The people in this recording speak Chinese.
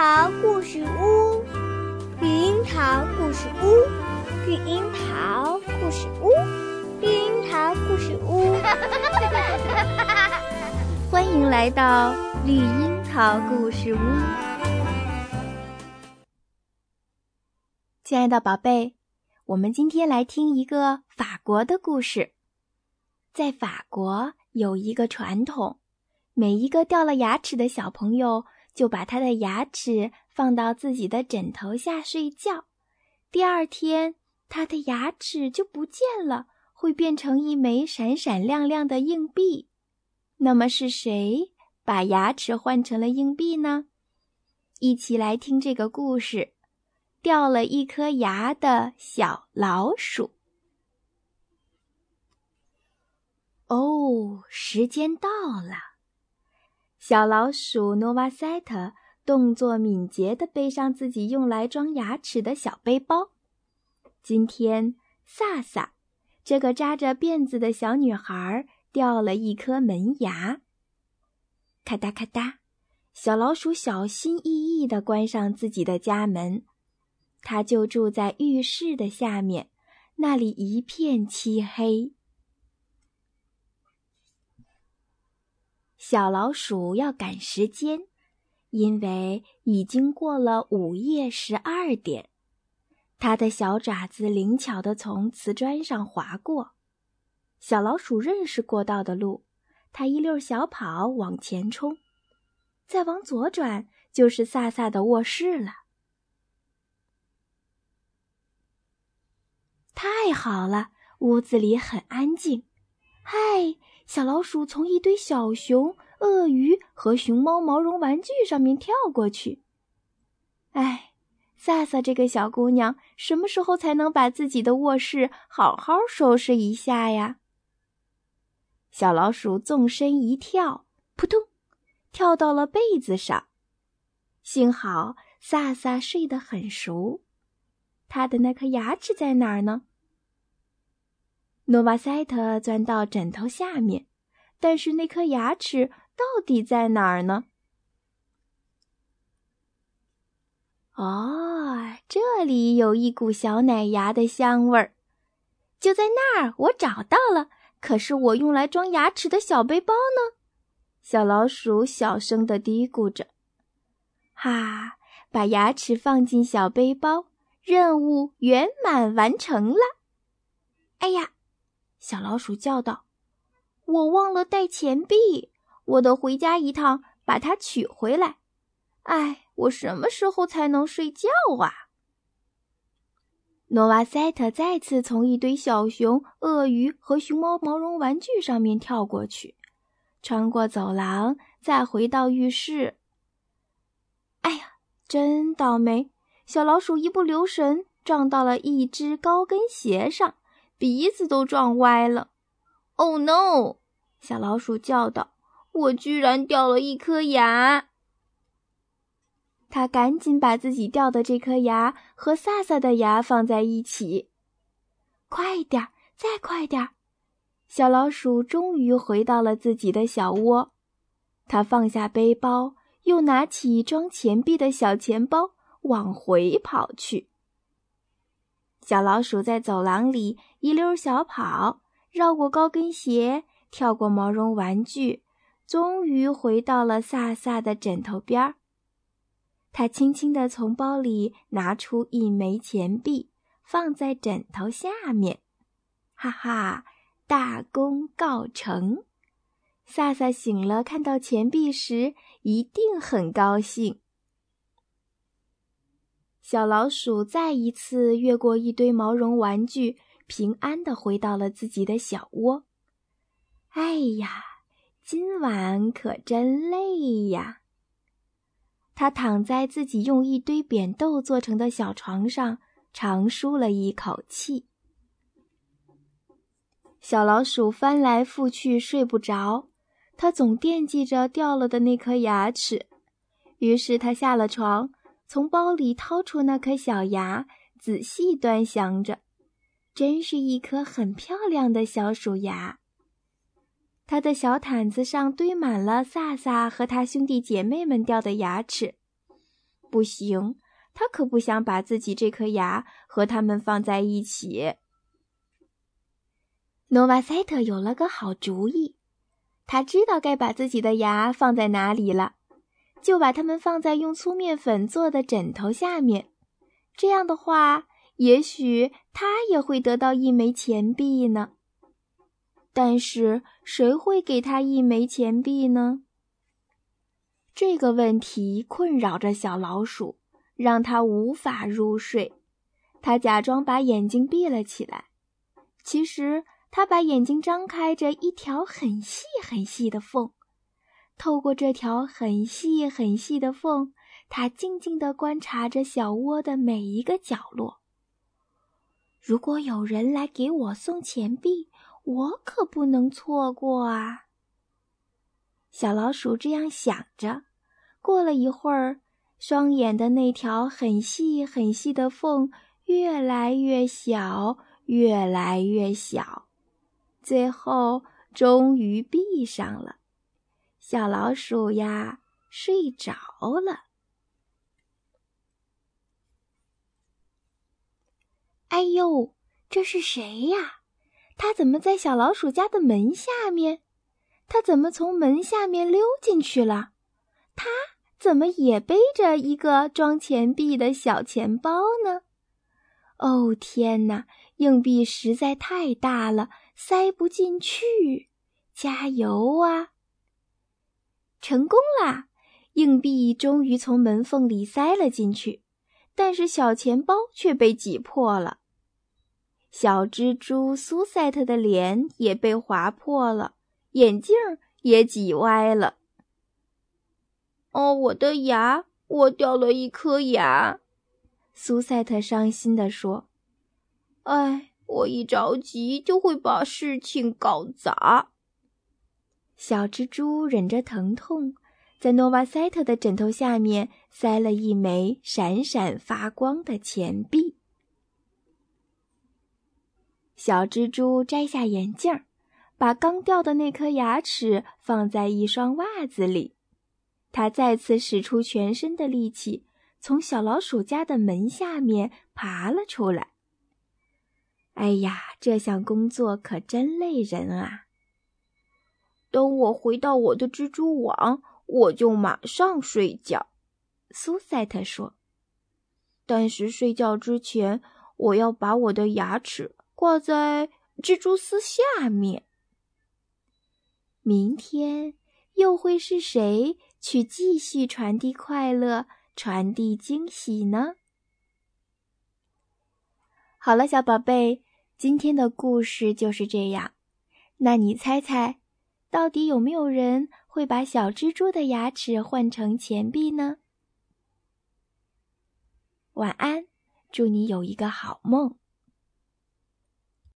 桃故事屋，绿樱桃故事屋，绿樱桃故事屋，绿樱桃故事屋。欢迎来到绿樱桃故事屋，亲爱的宝贝，我们今天来听一个法国的故事。在法国有一个传统，每一个掉了牙齿的小朋友。就把他的牙齿放到自己的枕头下睡觉，第二天他的牙齿就不见了，会变成一枚闪闪亮亮的硬币。那么是谁把牙齿换成了硬币呢？一起来听这个故事：掉了一颗牙的小老鼠。哦，时间到了。小老鼠诺瓦塞特动作敏捷地背上自己用来装牙齿的小背包。今天，萨萨这个扎着辫子的小女孩掉了一颗门牙。咔嗒咔嗒，小老鼠小心翼翼地关上自己的家门。它就住在浴室的下面，那里一片漆黑。小老鼠要赶时间，因为已经过了午夜十二点。它的小爪子灵巧地从瓷砖上划过。小老鼠认识过道的路，它一溜小跑往前冲，再往左转就是萨萨的卧室了。太好了，屋子里很安静。嗨！小老鼠从一堆小熊、鳄鱼和熊猫毛绒玩具上面跳过去。哎，萨萨这个小姑娘什么时候才能把自己的卧室好好收拾一下呀？小老鼠纵身一跳，扑通，跳到了被子上。幸好萨萨睡得很熟。他的那颗牙齿在哪儿呢？诺瓦塞特钻到枕头下面，但是那颗牙齿到底在哪儿呢？哦，这里有一股小奶牙的香味儿，就在那儿，我找到了。可是我用来装牙齿的小背包呢？小老鼠小声的嘀咕着。哈，把牙齿放进小背包，任务圆满完成了。哎呀！小老鼠叫道：“我忘了带钱币，我得回家一趟把它取回来。哎，我什么时候才能睡觉啊？”诺瓦塞特再次从一堆小熊、鳄鱼和熊猫毛绒玩具上面跳过去，穿过走廊，再回到浴室。哎呀，真倒霉！小老鼠一不留神撞到了一只高跟鞋上。鼻子都撞歪了！Oh no！小老鼠叫道：“我居然掉了一颗牙！”他赶紧把自己掉的这颗牙和萨萨的牙放在一起。快点儿，再快点儿！小老鼠终于回到了自己的小窝。他放下背包，又拿起装钱币的小钱包，往回跑去。小老鼠在走廊里一溜小跑，绕过高跟鞋，跳过毛绒玩具，终于回到了萨萨的枕头边儿。他轻轻地从包里拿出一枚钱币，放在枕头下面。哈哈，大功告成！萨萨醒了，看到钱币时一定很高兴。小老鼠再一次越过一堆毛绒玩具，平安的回到了自己的小窝。哎呀，今晚可真累呀！它躺在自己用一堆扁豆做成的小床上，长舒了一口气。小老鼠翻来覆去睡不着，它总惦记着掉了的那颗牙齿。于是它下了床。从包里掏出那颗小牙，仔细端详着，真是一颗很漂亮的小鼠牙。他的小毯子上堆满了萨萨和他兄弟姐妹们掉的牙齿。不行，他可不想把自己这颗牙和它们放在一起。诺瓦塞特有了个好主意，他知道该把自己的牙放在哪里了，就把它们放在用粗面粉做的枕头下面。这样的话，也许他也会得到一枚钱币呢。但是，谁会给他一枚钱币呢？这个问题困扰着小老鼠，让它无法入睡。它假装把眼睛闭了起来，其实它把眼睛张开着一条很细很细的缝。透过这条很细很细的缝，它静静地观察着小窝的每一个角落。如果有人来给我送钱币，我可不能错过啊！小老鼠这样想着。过了一会儿，双眼的那条很细很细的缝越来越小，越来越小，最后终于闭上了。小老鼠呀，睡着了。哎呦，这是谁呀？他怎么在小老鼠家的门下面？他怎么从门下面溜进去了？他怎么也背着一个装钱币的小钱包呢？哦，天哪！硬币实在太大了，塞不进去。加油啊！成功啦！硬币终于从门缝里塞了进去，但是小钱包却被挤破了。小蜘蛛苏塞特的脸也被划破了，眼镜也挤歪了。哦，我的牙！我掉了一颗牙。苏赛特伤心地说：“哎，我一着急就会把事情搞砸。”小蜘蛛忍着疼痛，在诺瓦塞特的枕头下面塞了一枚闪闪发光的钱币。小蜘蛛摘下眼镜，把刚掉的那颗牙齿放在一双袜子里。他再次使出全身的力气，从小老鼠家的门下面爬了出来。哎呀，这项工作可真累人啊！等我回到我的蜘蛛网，我就马上睡觉。”苏塞特说。“但是睡觉之前，我要把我的牙齿挂在蜘蛛丝下面。明天又会是谁？”去继续传递快乐，传递惊喜呢。好了，小宝贝，今天的故事就是这样。那你猜猜，到底有没有人会把小蜘蛛的牙齿换成钱币呢？晚安，祝你有一个好梦。